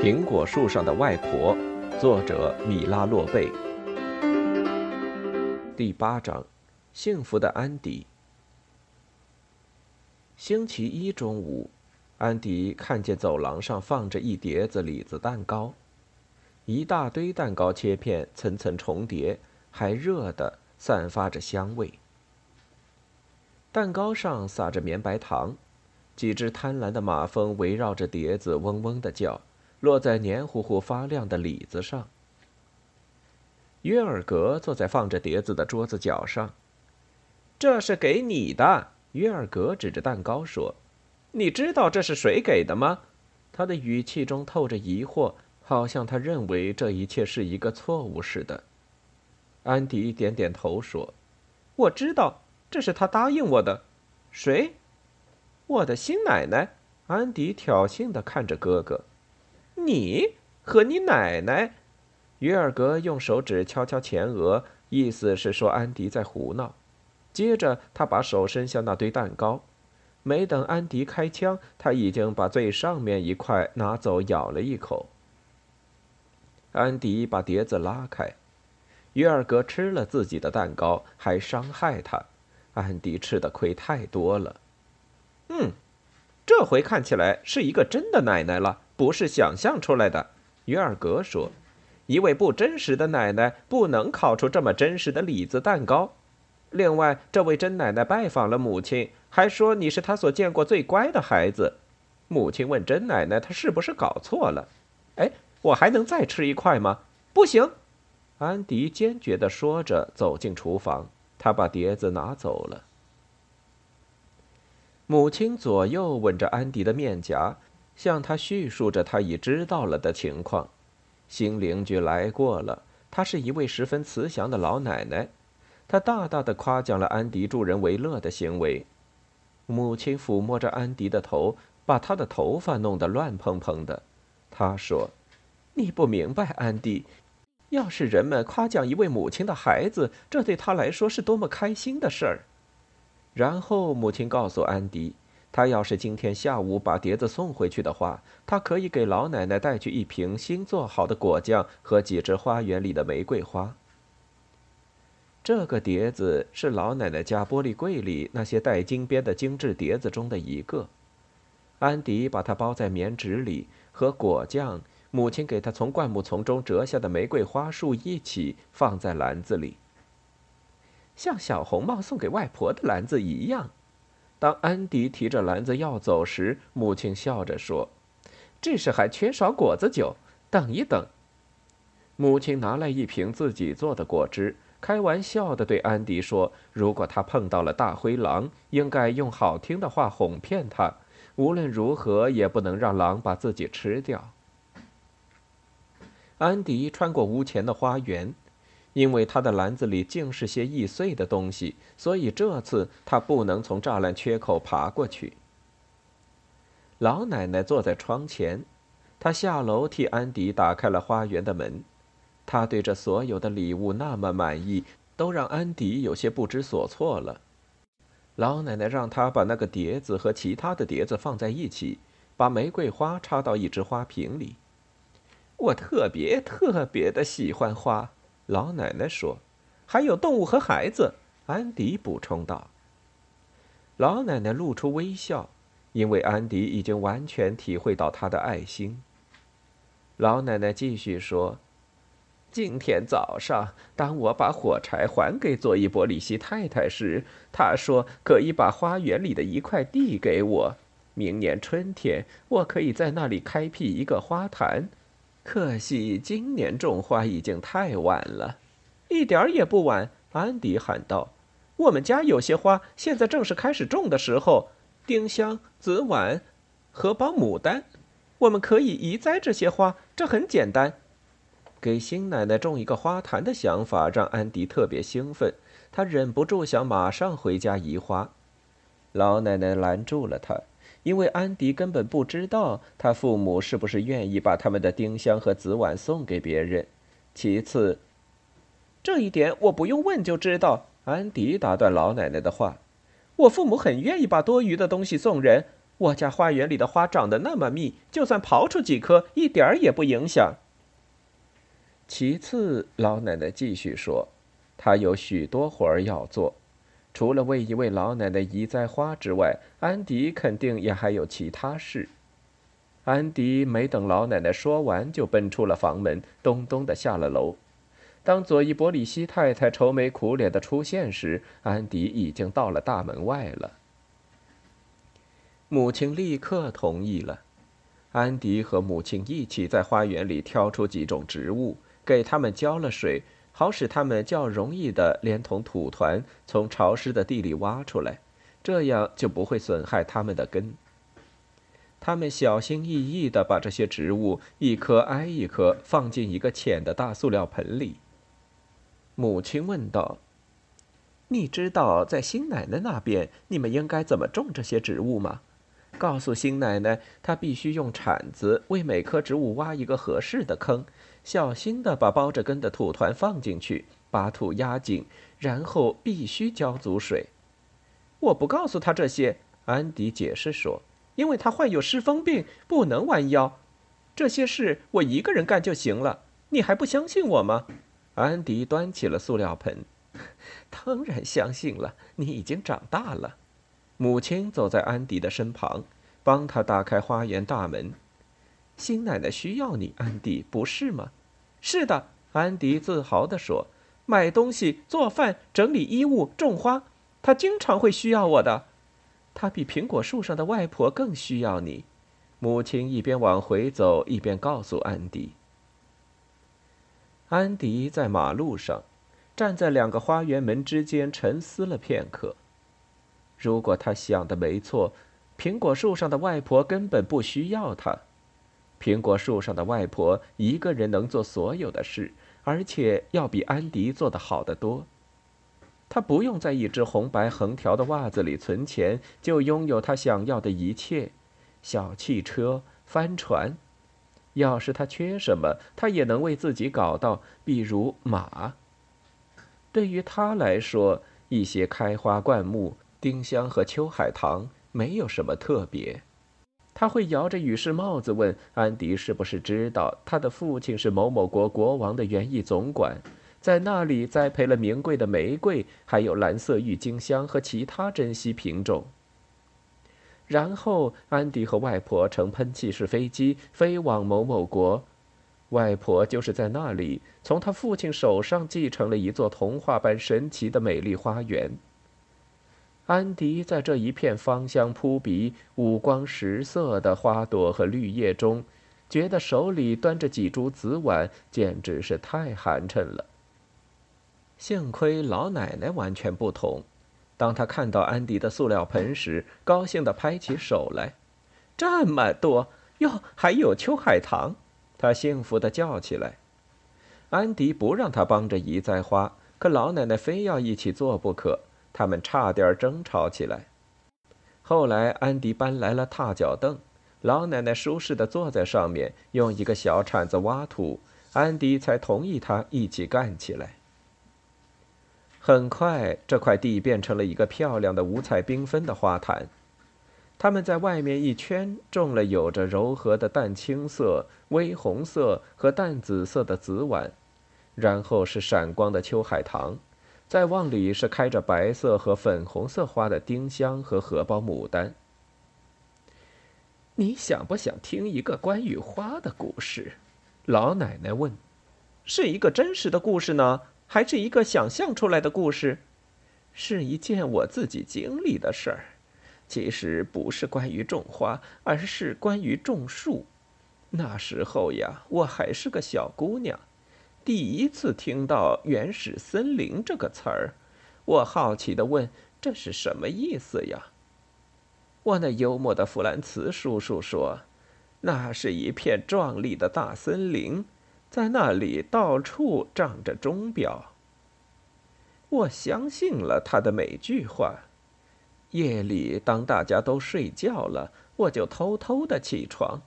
苹果树上的外婆，作者米拉洛贝。第八章，幸福的安迪。星期一中午，安迪看见走廊上放着一碟子李子蛋糕，一大堆蛋糕切片层层重叠，还热的，散发着香味。蛋糕上撒着绵白糖，几只贪婪的马蜂围绕着碟子嗡嗡的叫。落在黏糊糊发亮的李子上。约尔格坐在放着碟子的桌子角上。这是给你的，约尔格指着蛋糕说：“你知道这是谁给的吗？”他的语气中透着疑惑，好像他认为这一切是一个错误似的。安迪点点头说：“我知道，这是他答应我的。”谁？我的新奶奶。安迪挑衅地看着哥哥。你和你奶奶，约尔格用手指敲敲前额，意思是说安迪在胡闹。接着，他把手伸向那堆蛋糕，没等安迪开枪，他已经把最上面一块拿走，咬了一口。安迪把碟子拉开，约尔格吃了自己的蛋糕，还伤害他。安迪吃的亏太多了。嗯，这回看起来是一个真的奶奶了。不是想象出来的，约尔格说：“一位不真实的奶奶不能烤出这么真实的李子蛋糕。另外，这位真奶奶拜访了母亲，还说你是她所见过最乖的孩子。母亲问真奶奶，她是不是搞错了？哎，我还能再吃一块吗？不行！”安迪坚决地说着，走进厨房，他把碟子拿走了。母亲左右吻着安迪的面颊。向他叙述着他已知道了的情况。新邻居来过了，她是一位十分慈祥的老奶奶。她大大的夸奖了安迪助人为乐的行为。母亲抚摸着安迪的头，把他的头发弄得乱蓬蓬的。她说：“你不明白，安迪，要是人们夸奖一位母亲的孩子，这对他来说是多么开心的事儿。”然后母亲告诉安迪。他要是今天下午把碟子送回去的话，他可以给老奶奶带去一瓶新做好的果酱和几枝花园里的玫瑰花。这个碟子是老奶奶家玻璃柜里那些带金边的精致碟子中的一个。安迪把它包在棉纸里，和果酱、母亲给他从灌木丛中折下的玫瑰花束一起放在篮子里，像小红帽送给外婆的篮子一样。当安迪提着篮子要走时，母亲笑着说：“这是还缺少果子酒，等一等。”母亲拿来一瓶自己做的果汁，开玩笑地对安迪说：“如果他碰到了大灰狼，应该用好听的话哄骗他，无论如何也不能让狼把自己吃掉。”安迪穿过屋前的花园。因为他的篮子里尽是些易碎的东西，所以这次他不能从栅栏缺口爬过去。老奶奶坐在窗前，她下楼替安迪打开了花园的门。她对这所有的礼物那么满意，都让安迪有些不知所措了。老奶奶让他把那个碟子和其他的碟子放在一起，把玫瑰花插到一只花瓶里。我特别特别的喜欢花。老奶奶说：“还有动物和孩子。”安迪补充道。老奶奶露出微笑，因为安迪已经完全体会到她的爱心。老奶奶继续说：“今天早上，当我把火柴还给佐伊伯里希太太时，她说可以把花园里的一块地给我，明年春天我可以在那里开辟一个花坛。”可惜今年种花已经太晚了，一点儿也不晚。安迪喊道：“我们家有些花现在正是开始种的时候，丁香、紫菀、荷包牡丹，我们可以移栽这些花，这很简单。”给新奶奶种一个花坛的想法让安迪特别兴奋，他忍不住想马上回家移花。老奶奶拦住了他。因为安迪根本不知道他父母是不是愿意把他们的丁香和紫菀送给别人。其次，这一点我不用问就知道。安迪打断老奶奶的话：“我父母很愿意把多余的东西送人，我家花园里的花长得那么密，就算刨出几棵，一点儿也不影响。其次，老奶奶继续说，她有许多活儿要做，除了为一位老奶奶移栽花之外，安迪肯定也还有其他事。安迪没等老奶奶说完，就奔出了房门，咚咚的下了楼。当佐伊伯里希太太愁眉苦脸的出现时，安迪已经到了大门外了。母亲立刻同意了。安迪和母亲一起在花园里挑出几种植物，给它们浇了水，好使它们较容易的连同土团从潮湿的地里挖出来，这样就不会损害它们的根。他们小心翼翼地把这些植物一颗挨一颗放进一个浅的大塑料盆里。母亲问道：“你知道在新奶奶那边你们应该怎么种这些植物吗？告诉新奶奶，她必须用铲子为每棵植物挖一个合适的坑，小心地把包着根的土团放进去，把土压紧，然后必须浇足水。”我不告诉他这些，安迪解释说，因为他患有失风病，不能弯腰。这些事我一个人干就行了。你还不相信我吗？安迪端起了塑料盆，当然相信了。你已经长大了。母亲走在安迪的身旁，帮他打开花园大门。新奶奶需要你，安迪，不是吗？是的，安迪自豪地说。买东西、做饭、整理衣物、种花，他经常会需要我的。他比苹果树上的外婆更需要你。母亲一边往回走，一边告诉安迪。安迪在马路上，站在两个花园门之间，沉思了片刻。如果他想的没错，苹果树上的外婆根本不需要他。苹果树上的外婆一个人能做所有的事，而且要比安迪做得好得多。他不用在一只红白横条的袜子里存钱，就拥有他想要的一切：小汽车、帆船。要是他缺什么，他也能为自己搞到，比如马。对于他来说，一些开花灌木、丁香和秋海棠没有什么特别。他会摇着羽饰帽子问安迪：“是不是知道他的父亲是某某国国王的园艺总管，在那里栽培了名贵的玫瑰，还有蓝色郁金香和其他珍稀品种？”然后，安迪和外婆乘喷气式飞机飞往某某国。外婆就是在那里从他父亲手上继承了一座童话般神奇的美丽花园。安迪在这一片芳香扑鼻、五光十色的花朵和绿叶中，觉得手里端着几株紫菀简直是太寒碜了。幸亏老奶奶完全不同。当她看到安迪的塑料盆时，高兴地拍起手来。这么多哟，还有秋海棠！她幸福地叫起来。安迪不让他帮着移栽花，可老奶奶非要一起做不可，他们差点争吵起来。后来，安迪搬来了踏脚凳，老奶奶舒适地坐在上面，用一个小铲子挖土，安迪才同意他一起干起来。很快，这块地变成了一个漂亮的、五彩缤纷的花坛。他们在外面一圈种了有着柔和的淡青色、微红色和淡紫色的紫菀，然后是闪光的秋海棠，再往里是开着白色和粉红色花的丁香和荷包牡丹。你想不想听一个关于花的故事？老奶奶问：“是一个真实的故事呢？”还是一个想象出来的故事，是一件我自己经历的事儿。其实不是关于种花，而是关于种树。那时候呀，我还是个小姑娘，第一次听到“原始森林”这个词儿，我好奇的问：“这是什么意思呀？”我那幽默的弗兰茨叔叔说：“那是一片壮丽的大森林。”在那里到处长着钟表。我相信了他的每句话。夜里，当大家都睡觉了，我就偷偷的起床，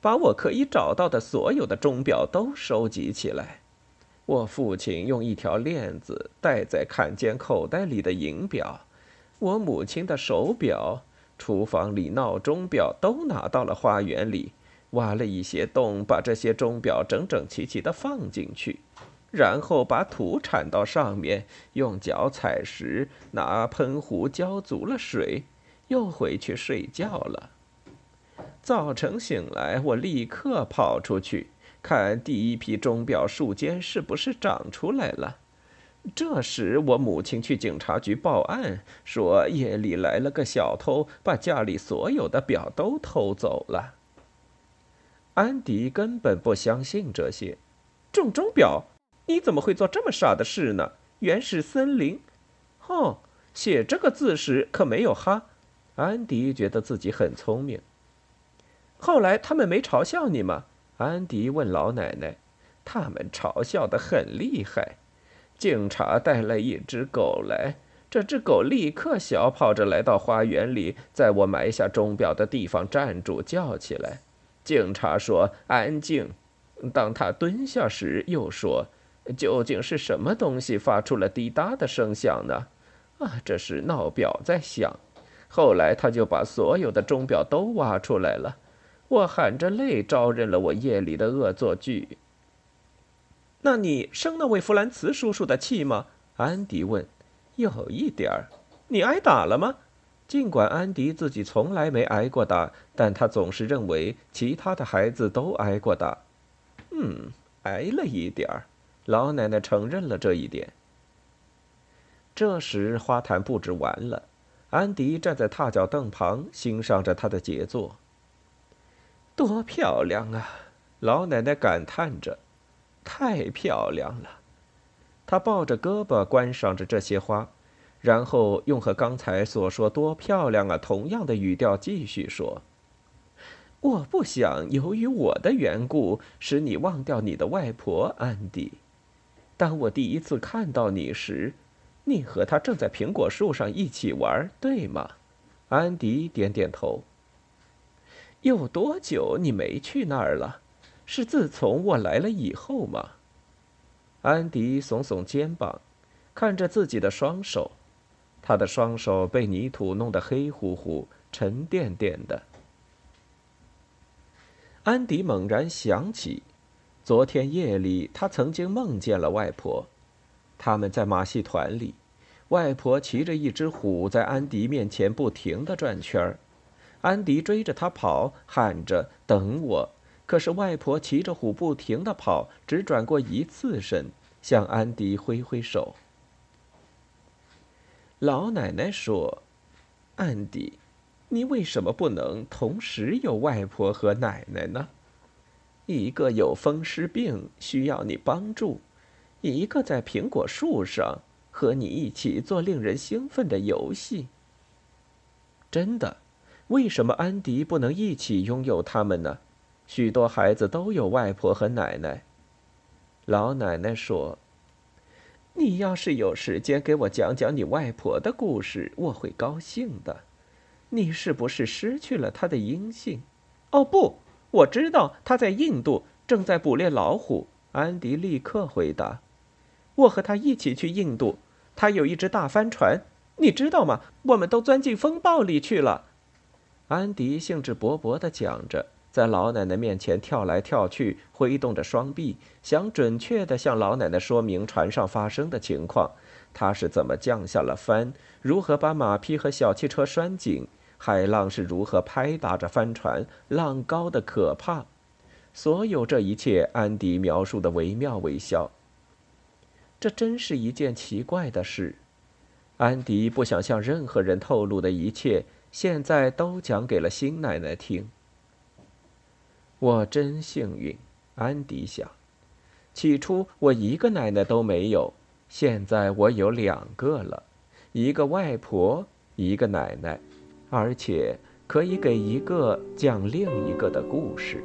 把我可以找到的所有的钟表都收集起来。我父亲用一条链子戴在坎肩口袋里的银表，我母亲的手表，厨房里闹钟表都拿到了花园里，挖了一些洞，把这些钟表整整齐齐的放进去，然后把土铲到上面，用脚踩实，拿喷壶浇足了水，又回去睡觉了。早晨醒来，我立刻跑出去看第一批钟表树尖是不是长出来了。这时，我母亲去警察局报案，说夜里来了个小偷，把家里所有的表都偷走了。安迪根本不相信这些，种钟表？你怎么会做这么傻的事呢？原始森林？哦，写这个字时可没有哈。安迪觉得自己很聪明。后来他们没嘲笑你吗？安迪问老奶奶。他们嘲笑的很厉害。警察带来一只狗来，这只狗立刻小跑着来到花园里，在我埋下钟表的地方站住，叫起来。警察说：“安静。”当他蹲下时，又说：“究竟是什么东西发出了滴答的声响呢？”啊，这是闹表在响。后来他就把所有的钟表都挖出来了。我含着泪招认了我夜里的恶作剧。那你生那位弗兰茨叔叔的气吗？安迪问。有一点儿。你挨打了吗？尽管安迪自己从来没挨过打，但他总是认为其他的孩子都挨过打。嗯，挨了一点儿。老奶奶承认了这一点。这时花坛布置完了，安迪站在踏脚凳旁欣赏着他的杰作。多漂亮啊！老奶奶感叹着。太漂亮了，她抱着胳膊观赏着这些花，然后用和刚才所说“多漂亮啊”同样的语调继续说：“我不想由于我的缘故使你忘掉你的外婆安迪。当我第一次看到你时，你和她正在苹果树上一起玩，对吗？”安迪点点头。有多久你没去那儿了？是自从我来了以后吗？安迪耸耸肩膀，看着自己的双手，他的双手被泥土弄得黑乎乎、沉甸甸的。安迪猛然想起，昨天夜里他曾经梦见了外婆，他们在马戏团里，外婆骑着一只虎在安迪面前不停的转圈儿，安迪追着他跑，喊着“等我”。可是外婆骑着虎不停的跑，只转过一次身，向安迪挥挥手。老奶奶说：“安迪，你为什么不能同时有外婆和奶奶呢？一个有风湿病需要你帮助，一个在苹果树上和你一起做令人兴奋的游戏。真的，为什么安迪不能一起拥有他们呢？”许多孩子都有外婆和奶奶。老奶奶说：“你要是有时间给我讲讲你外婆的故事，我会高兴的。你是不是失去了她的音信？”“哦，不，我知道她在印度，正在捕猎老虎。”安迪立刻回答：“我和他一起去印度，他有一只大帆船，你知道吗？我们都钻进风暴里去了。”安迪兴致勃勃地讲着。在老奶奶面前跳来跳去，挥动着双臂，想准确地向老奶奶说明船上发生的情况。他是怎么降下了帆？如何把马匹和小汽车拴紧？海浪是如何拍打着帆船？浪高的可怕。所有这一切，安迪描述的惟妙惟肖。这真是一件奇怪的事。安迪不想向任何人透露的一切，现在都讲给了新奶奶听。我真幸运，安迪想。起初我一个奶奶都没有，现在我有两个了，一个外婆，一个奶奶，而且可以给一个讲另一个的故事。